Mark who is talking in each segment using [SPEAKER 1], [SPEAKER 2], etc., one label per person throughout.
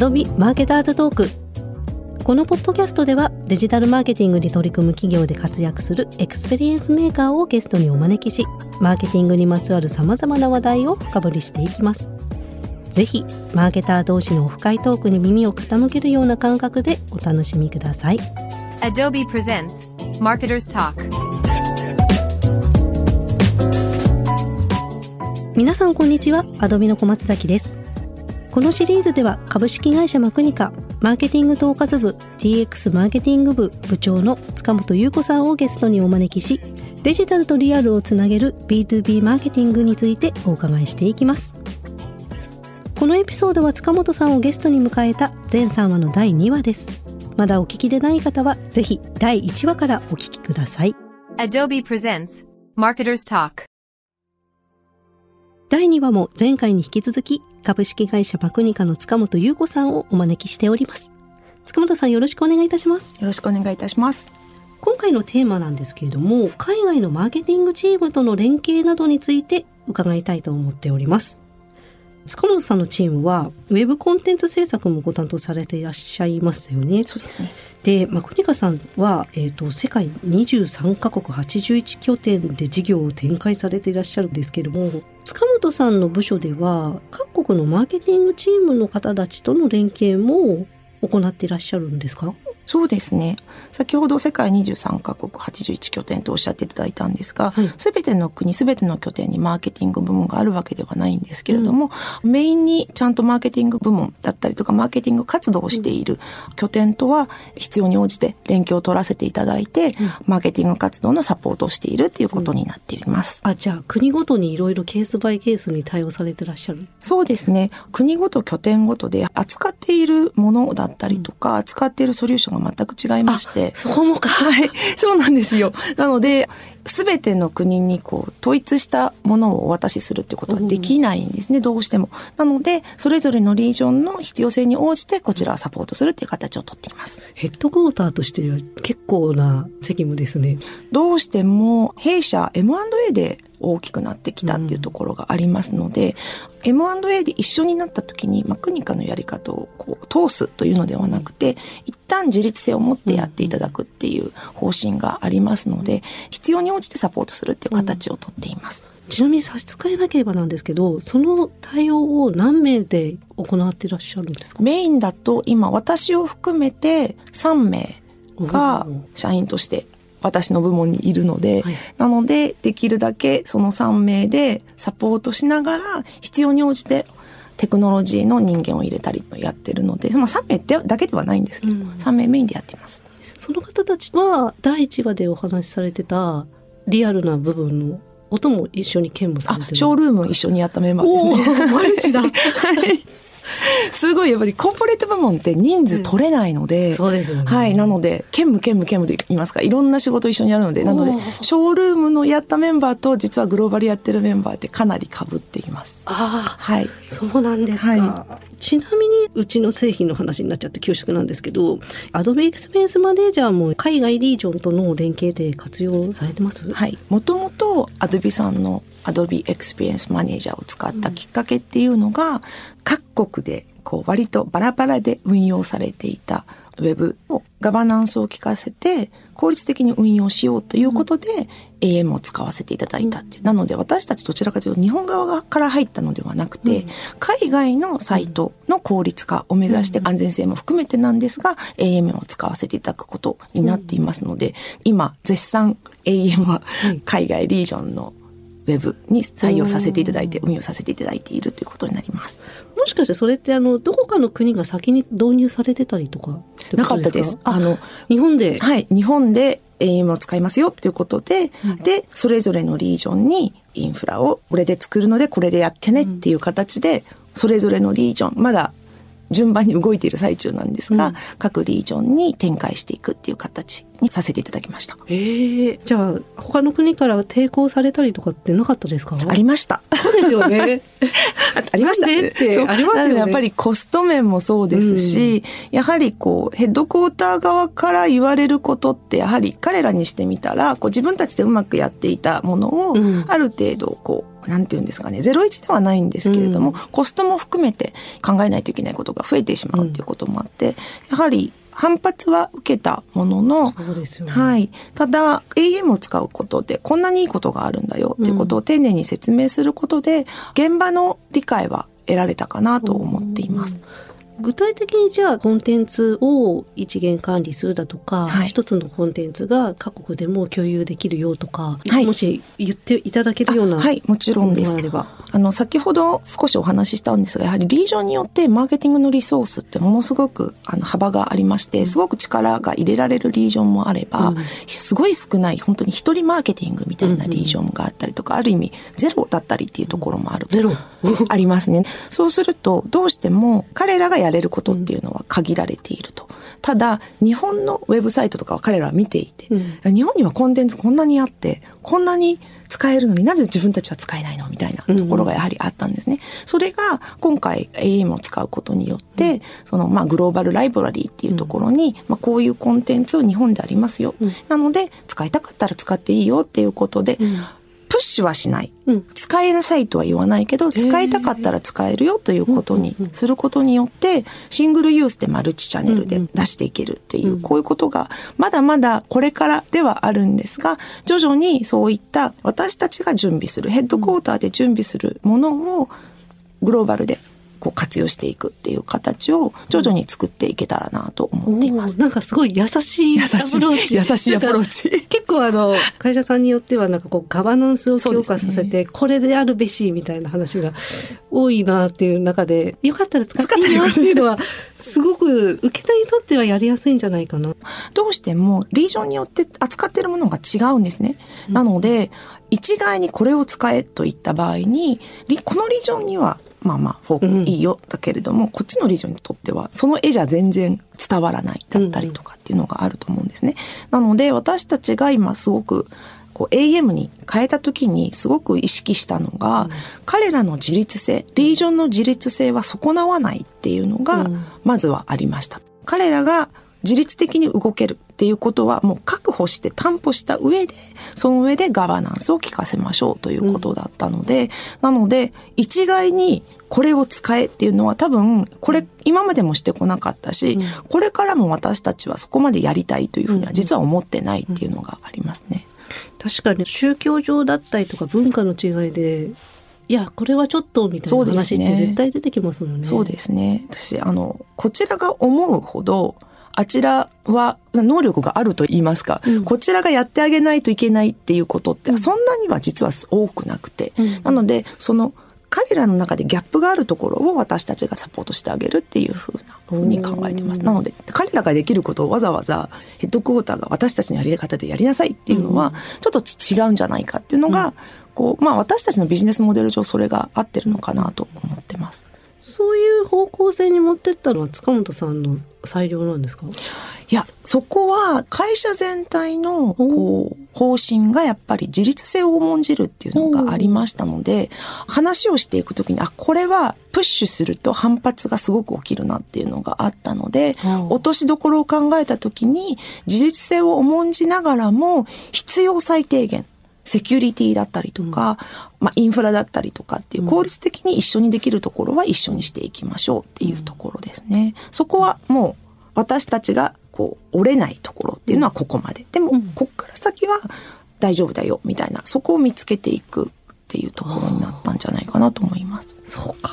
[SPEAKER 1] Adobe Marketer's Talk このポッドキャストではデジタルマーケティングに取り組む企業で活躍するエクスペリエンスメーカーをゲストにお招きしマーケティングにまつわるさまざまな話題を深掘りしていきます。ぜひマーケター同士のオフ会トークに耳を傾けるような感覚でお楽しみください。
[SPEAKER 2] Adobe presents Marketers Talk.
[SPEAKER 1] 皆さんこんにちは。アドビの小松崎ですこのシリーズでは株式会社マクニカマーケティング統括部 DX マーケティング部部長の塚本優子さんをゲストにお招きしデジタルとリアルをつなげる B2B マーケティングについてお伺いしていきます。このエピソードは塚本さんをゲストに迎えた全3話の第2話です。まだお聞きでない方はぜひ第1話からお聞きください。
[SPEAKER 2] Adobe presents Marketers Talk.
[SPEAKER 1] 第2話も前回に引き続き株式会社パクニカの塚本優子さんをお招きしております。塚本さんよろしくお願いいたします。
[SPEAKER 3] よろしくお願いいたします。
[SPEAKER 1] 今回のテーマなんですけれども海外のマーケティングチームとの連携などについて伺いたいと思っております塚本さんのチームはウェブコンテンツ制作もご担当されていらっしゃいますよね
[SPEAKER 3] そうですね。
[SPEAKER 1] でマクニカさんは、えー、と世界23カ国81拠点で事業を展開されていらっしゃるんですけれども塚本さんの部署では各国のマーケティングチームの方たちとの連携も行っていらっしゃるんですか？
[SPEAKER 3] そうですね。先ほど世界23カ国81拠点とおっしゃっていただいたんですが
[SPEAKER 1] はい、
[SPEAKER 3] すべ、ての国すべての拠点にマーケティング部門があるわけではないんですけれども、メインにちゃんとマーケティング部門だったりとかマーケティング活動をしている拠点とは必要に応じて連携を取らせていただいて、マーケティング活動のサポートをしているっていうことになっています。
[SPEAKER 1] あじゃあ国ごとにいろいろケースバイケースに対応されてらっしゃる？
[SPEAKER 3] そうですね。国ごと拠点ごとで扱っているものだったりとか、扱っているソリューションが全く違いまして。
[SPEAKER 1] そこもか
[SPEAKER 3] はい。そうなんですよ。なので、すべての国にこう、統一したものをお渡しするってことはできないんですね、どうしても。なので、それぞれのリージョンの必要性に応じて、こちらはサポートするっていう形をとっています。
[SPEAKER 1] ヘッドクォーターとしては結構な責務ですね
[SPEAKER 3] どうしても、弊社 M&A で大きくなってきたっていうところがありますので、M&A で一緒になった時に、マクニカのやり方をこう通すというのではなくて、一旦自立性を持ってやっていただくっていう方針がありますので、必要に応じてサポートするっていう形をとっています。
[SPEAKER 1] ちなみに差し支えなければなんですけどその対応を何名で行っていらっしゃるんですか？
[SPEAKER 3] メインだと今私を含めて3名が社員として私の部門にいるので、
[SPEAKER 1] はい。
[SPEAKER 3] なのでできるだけその3名でサポートしながら必要に応じてテクノロジーの人間を入れたりやってるので、まあ、3名でだけではないんですけど、
[SPEAKER 1] うん
[SPEAKER 3] 3名メインでやっています。
[SPEAKER 1] その方たちは第1話でお話しされてたリアルな部分の音も一緒に兼務さ
[SPEAKER 3] あ
[SPEAKER 1] れてる
[SPEAKER 3] ショールーム一緒にやったメンバーです
[SPEAKER 1] お
[SPEAKER 3] ね。
[SPEAKER 1] ーマルチだ
[SPEAKER 3] すごいやっぱりコーポレート部門って人数取れないので、
[SPEAKER 1] そうですよね
[SPEAKER 3] はい。なので、兼務兼務兼務で言いますか、いろんな仕事一緒にやるので、なのでショールームのやったメンバーと、実はグローバルやってるメンバーってかなり被っています。
[SPEAKER 1] ああ
[SPEAKER 3] はい。
[SPEAKER 1] そうなんですか、
[SPEAKER 3] は
[SPEAKER 1] ちなみにうちの製品の話になっちゃって恐縮なんですけどアドビエクスペースマネージャーも海外リージョンとの連携で活用されてます？
[SPEAKER 3] はい。もともと、アドビさんの Adobe Experience Manager を使ったきっかけっていうのが、各国で、こう、割とバラバラで運用されていたウェブをガバナンスを効かせて、効率的に運用しようということで、AM を使わせていただいたっていう。なので私たちどちらかというと日本側から入ったのではなくて、海外のサイトの効率化を目指して安全性も含めてなんですが、AM を使わせていただくことになっていますので、今絶賛 AM は海外リージョンのウェブに採用させていただいて、運用させていただいているということになります。
[SPEAKER 1] もしかしてそれってあのどこかの国が先に導入されてたりとか
[SPEAKER 3] なかったです。
[SPEAKER 1] あ
[SPEAKER 3] あの、
[SPEAKER 1] 日本で、
[SPEAKER 3] はい、日本で AM を使いますよっていうことで、で、それぞれのリージョンにインフラをこれで作るのでこれでやってねっていう形で、それぞれのリージョン、まだ順番に動いている最中なんですが、
[SPEAKER 1] うん。
[SPEAKER 3] 各リージョンに展開していくっていう形にさせていただきました。
[SPEAKER 1] へえ。じゃあ他の国から抵抗されたりとかってなかったですか？
[SPEAKER 3] ありました。
[SPEAKER 1] そうですよね。
[SPEAKER 3] あ ありました。
[SPEAKER 1] なんでって
[SPEAKER 3] そう。
[SPEAKER 1] ありますよね。
[SPEAKER 3] やっぱりコスト面もそうですし、やはりこうヘッドクォーター側から言われることってやはり彼らにしてみたらこう自分たちでうまくやっていたものを
[SPEAKER 1] うん。
[SPEAKER 3] ある程度こうなんていうんですかね、01ではないんですけれども、
[SPEAKER 1] うん
[SPEAKER 3] コストも含めて考えないといけないことが増えてしまうっていうこともあって、やはり反発は受けたものの、
[SPEAKER 1] ね。
[SPEAKER 3] はい。ただ、AM を使うことで、こんなにいいことがあるんだよっていうことを丁寧に説明することで、現場の理解は得られたかなと思っています。
[SPEAKER 1] 具体的にじゃあコンテンツを一元管理するだとか、
[SPEAKER 3] はい
[SPEAKER 1] 一つのコンテンツが各国でも共有できるよとか、
[SPEAKER 3] はい
[SPEAKER 1] もし言っていただけるような
[SPEAKER 3] あはい、もちろんです
[SPEAKER 1] ものがあ。れば。
[SPEAKER 3] あの、先ほど少しお話ししたんですが、やはりリージョンによってマーケティングのリソースってものすごくあの幅がありまして、すごく力が入れられるリージョンもあれば、
[SPEAKER 1] うん
[SPEAKER 3] すごい少ない、本当に一人マーケティングみたいなリージョンがあったりとか、ある意味ゼロだったりっていうところもあると
[SPEAKER 1] ゼロ
[SPEAKER 3] ありますね。そうすると、どうしても彼らがやれることっていうのは限られていると。ただ、日本のウェブサイトとかは彼らは見ていて、日本にはコンテンツこんなにあって、こんなに使えるのになぜ自分たちは使えないのみたいなところがやはりあったんですね。それが今回 AM を使うことによって、そのまあグローバルライブラリーっていうところに、まあこういうコンテンツを日本でありますよ。なので使いたかったら使っていいよっていうことで、シュはしない。
[SPEAKER 1] うん。
[SPEAKER 3] 使いなさいとは言わないけど、使いたかったら使えるよということにすることによって、シングルユースでマルチチャンネルで出していけるっていう、こういうことが、まだまだこれからではあるんですが、徐々にそういった私たちが準備する、ヘッドクォーターで準備するものを、グローバルでこう活用していくっていう形を徐々に作っていけたらなと思っています。
[SPEAKER 1] なんかすごい優しいアプローチ。
[SPEAKER 3] 優しいアプローチ
[SPEAKER 1] 結構あの、会社さんによってはなんかこうガバナンスを強化させて、これであるべしみたいな話が多いなっていう中で、よかったら使っていいよっていうのは、すごく受け手にとってはやりやすいんじゃないかな。
[SPEAKER 3] どうしてもリージョンによって扱っているものが違うんですね。なので、一概にこれを使えといった場合に、リこのリージョンには、まあまあ、フォー
[SPEAKER 1] うん
[SPEAKER 3] クいいよだけれども、こっちのリージョンにとっては、その絵じゃ全然伝わらないだったりとかっていうのがあると思うんですね。なので、私たちが今すごく、こう AM に変えた時にすごく意識したのが、彼らの自立性、リージョンの自立性は損なわないっていうのが
[SPEAKER 1] うん、
[SPEAKER 3] まずはありました。彼らが自律的に動けるっていうことはもう確保して担保した上で、その上でガバナンスを効かせましょうということだったので、なので一概にこれを使えっていうのは多分これ今までもしてこなかったし、これからも私たちはそこまでやりたいというふうには実は思ってないっていうのがありますね。
[SPEAKER 1] 確かに宗教上だったりとか文化の違いで、いや、これはちょっとみたいな話って絶対出てきますもんね。
[SPEAKER 3] そうですね。私、あの、こちらが思うほど、あちらは能力があると言いますか、
[SPEAKER 1] うん。
[SPEAKER 3] こちらがやってあげないといけないっていうことって、そんなには実は多くなくて、
[SPEAKER 1] うん。
[SPEAKER 3] なので、その、彼らの中でギャップがあるところを私たちがサポートしてあげるっていうふうなふうに考えてます。
[SPEAKER 1] うん。
[SPEAKER 3] なので、彼らができることをわざわざヘッドクォーターが私たちのやり方でやりなさいっていうのは、ちょっとち違うんじゃないかっていうのが、こう、まあ私たちのビジネスモデル上それが合ってるのかなと思ってます。
[SPEAKER 1] そういう方向性に持ってったのは塚本さんの裁量なんですか？
[SPEAKER 3] いや、そこは会社全体のこう方針がやっぱり自立性を重んじるっていうのがありましたので、話をしていくときに、あ、これはプッシュすると反発がすごく起きるなっていうのがあったので、
[SPEAKER 1] うん
[SPEAKER 3] 落としどころを考えたときに、自立性を重んじながらも必要最低限、セキュリティだったりとか、まあ、インフラだったりとかっていう効率的に一緒にできるところは一緒にしていきましょうっていうところですね。そこはもう私たちがこう折れないところっていうのはここまで。でも、
[SPEAKER 1] うん
[SPEAKER 3] こっから先は大丈夫だよみたいな、そこを見つけていくっていうところになったんじゃないかなと思います。
[SPEAKER 1] そうか。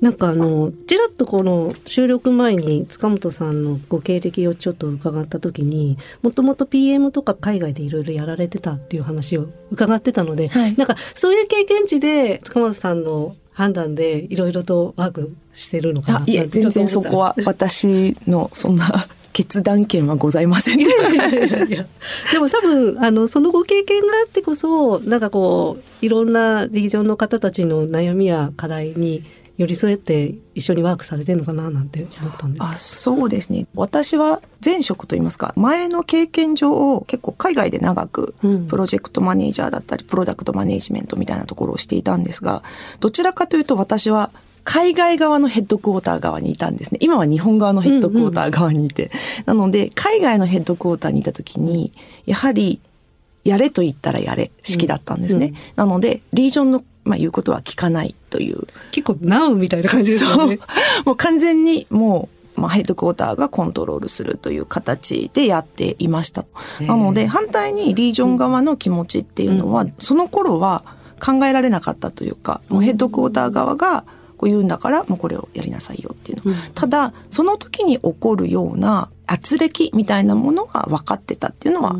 [SPEAKER 1] なんかあの、ちらっとこの収録前に塚本さんのご経歴をちょっと伺った時に、もともと PM とか海外でいろいろやられてたっていう話を伺ってたので、
[SPEAKER 3] はい。
[SPEAKER 1] なんかそういう経験値で塚本さんの判断でいろいろとワークしてるのかな
[SPEAKER 3] あいえ、全然そこは私のそんな決断権はございません。
[SPEAKER 1] いやいやいやいや。でも多分あのそのご経験があってこそなんかこういろんなリージョンの方たちの悩みや課題に寄り添えて一緒にワークされてるのかななんて思ったんです
[SPEAKER 3] あそうですね私は前職といいますか前の経験上結構海外で長く
[SPEAKER 1] うん
[SPEAKER 3] プロジェクトマネージャーだったりプロダクトマネージメントみたいなところをしていたんですがどちらかというと私は海外側のヘッドクォーター側にいたんですね。今は日本側のヘッドクォーター側にいて。なので、海外のヘッドクォーターにいた時に、やはり、やれと言ったらやれ式だったんですね。
[SPEAKER 1] うん
[SPEAKER 3] なので、リージョンのまあ、言うことは聞かないという。
[SPEAKER 1] 結構、ナウみたいな感じですよね。
[SPEAKER 3] もう完全にもう、まあ、ヘッドクォーターがコントロールするという形でやっていました。なので、反対にリージョン側の気持ちっていうのは、その頃は考えられなかったというか、もうヘッドクォーター側が、こう言うんだからもうこれをやりなさいよっていうの、うん、ただその時に起こるような圧力みたいなものは分かってたっていうのは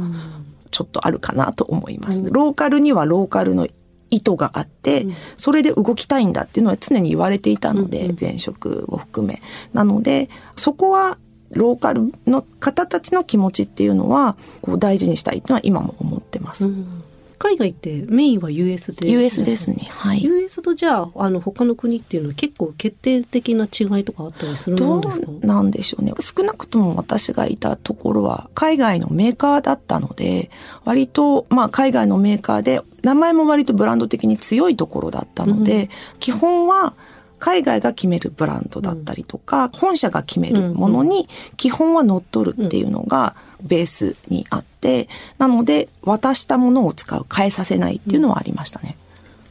[SPEAKER 3] ちょっとあるかなと思います、うん、ローカルにはローカルの意図があって、うん、それで動きたいんだっていうのは常に言われていたので、前職を含め。なのでそこはローカルの方たちの気持ちっていうのはこう大事にしたいというのは今も思ってます。うん。
[SPEAKER 1] 海外ってメインは US で
[SPEAKER 3] US ですね。はい。
[SPEAKER 1] US とじゃああの他の国っていうのは結構決定的な違いとかあったりするんですか？
[SPEAKER 3] なんでしょうね。少なくとも私がいたところは海外のメーカーだったので割とまあ海外のメーカーで名前も割とブランド的に強いところだったので、うん、基本は海外が決めるブランドだったりとか、うん、本社が決めるものに基本は乗っ取るっていうのがベースにあって、なので渡したものを使う、変えさせないっていうのはありましたね。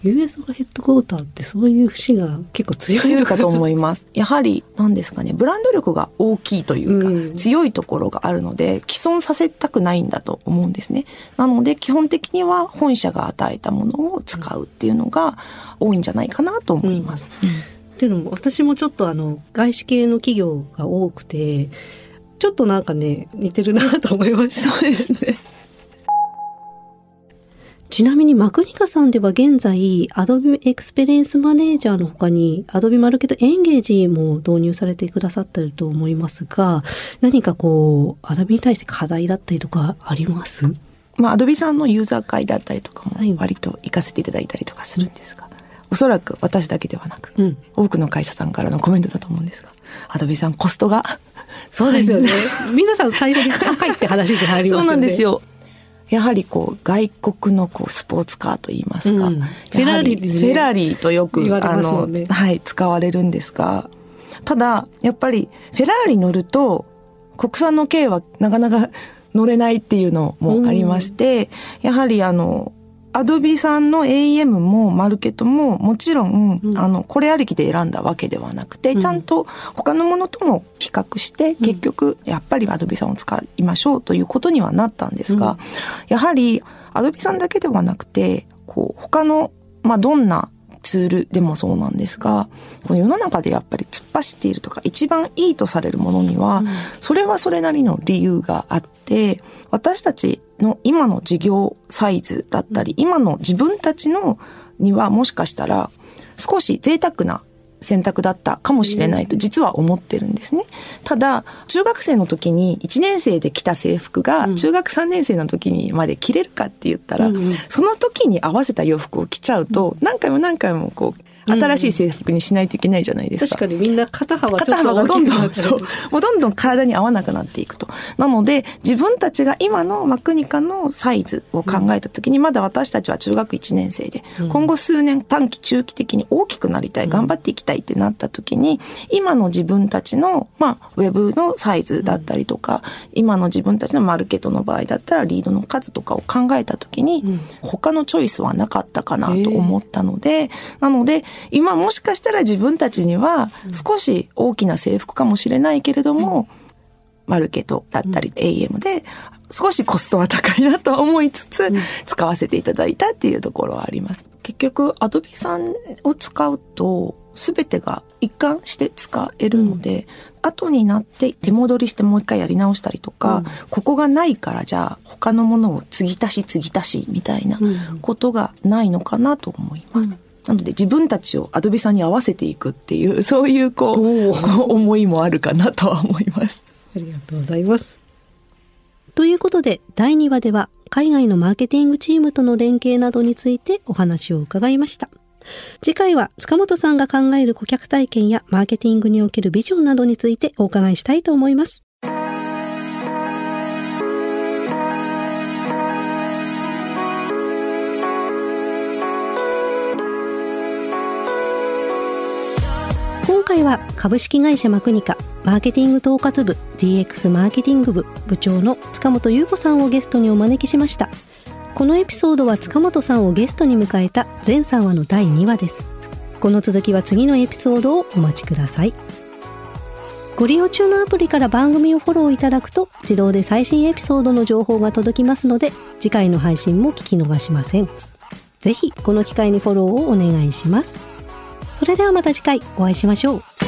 [SPEAKER 1] US がヘッドクォーターってそういう節が結構強い
[SPEAKER 3] 強いかと思います。やはり何ですかねブランド力が大きいというか、うん、強いところがあるので既存させたくないんだと思うんですね。なので基本的には本社が与えたものを使うっていうのが多いんじゃないかなと思います。
[SPEAKER 1] うんうんっていうのも私もちょっとあの外資系の企業が多くてちょっとなんかね似てるなと思いました。
[SPEAKER 3] そうですね
[SPEAKER 1] ちなみにマクニカさんでは現在 Adobe エクスペリエンスマネージャーの他に Adobe マルケットエンゲージも導入されてくださってると思いますが何かこう Adobe に対して課題だったりとかあります？
[SPEAKER 3] まあ、Adobe さんのユーザー会だったりとかも割と行かせていただいたりとかするんですが、はいおそらく私だけではなく、うん、多くの会社さんからのコメントだと思うんですが、アドビさんコストが。
[SPEAKER 1] そうですよね。皆さん最初に高いって話で入りますよね。そうなんですよ。
[SPEAKER 3] やはりこう外国のこうスポーツカーといいますか、うん、フ
[SPEAKER 1] ェラーリ、
[SPEAKER 3] ね、フェラーリとよく、ね、あの、はい、使われるんですが、ただ、やっぱりフェラーリ乗ると、国産の軽はなかなか乗れないっていうのもありまして、うん、やはりあの、アドビさんの AEM もマルケットももちろん、うん、あの、これありきで選んだわけではなくて、うん、ちゃんと他のものとも比較して、結局、やっぱりアドビさんを使いましょうということにはなったんですが、やはり、アドビさんだけではなくて、こう、他の、まあ、どんなツールでもそうなんですが、この世の中でやっぱり突っ走っているとか、一番いいとされるものには、それはそれなりの理由があって、私たちの今の事業サイズだったり、今の自分たちのにはもしかしたら少し贅沢な選択だったかもしれないと実は思ってるんですね。ただ、中学生の時に1年生で着た制服が中学3年生の時にまで着れるかって言ったら、その時に合わせた洋服を着ちゃうと、何回も何回もこう、新しい制服にしないといけないじゃないです
[SPEAKER 1] か。確かにみんな肩幅
[SPEAKER 3] 肩幅がどんどん、そう、もうどんどん体に合わなくなっていくと。なので、自分たちが今のマクニカのサイズを考えた時に、まだ私たちは中学1年生で、今後数年短期中期的に大きくなりたい、頑張っていきたいってなった時に、今の自分たちの、まあ、ウェブのサイズだったりとか、今の自分たちのマルケットの場合だったらリードの数とかを考えた時に、他のチョイスはなかったかなと思ったので、なので、今もしかしたら自分たちには少し大きな制服かもしれないけれども、マルケットだったり AM で少しコストは高いなと思いつつ使わせていただいたっていうところはあります。結局、アドビさんを使うと、すべてが一貫して使えるので、うん、後になって手戻りしてもう一回やり直したりとか、うん、ここがないからじゃあ他のものを継ぎ足し継ぎ足しみたいなことがないのかなと思います。うんなので自分たちをアドビさんに合わせていくっていう、そういうこう、思いもあるかなとは思います。
[SPEAKER 1] ありがとうございます。ということで、第2話では海外のマーケティングチームとの連携などについてお話を伺いました。次回は塚本さんが考える顧客体験やマーケティングにおけるビジョンなどについてお伺いしたいと思います。回は株式会社マクニカマーケティング統括部 DX マーケティング部部長の塚本優子さんをゲストにお招きしました。このエピソードは塚本さんをゲストに迎えた全3話の第2話です。この続きは次のエピソードをお待ちください。ご利用中のアプリから番組をフォローいただくと自動で最新エピソードの情報が届きますので次回の配信も聞き逃しません。ぜひこの機会にフォローをお願いします。それではまた次回お会いしましょう。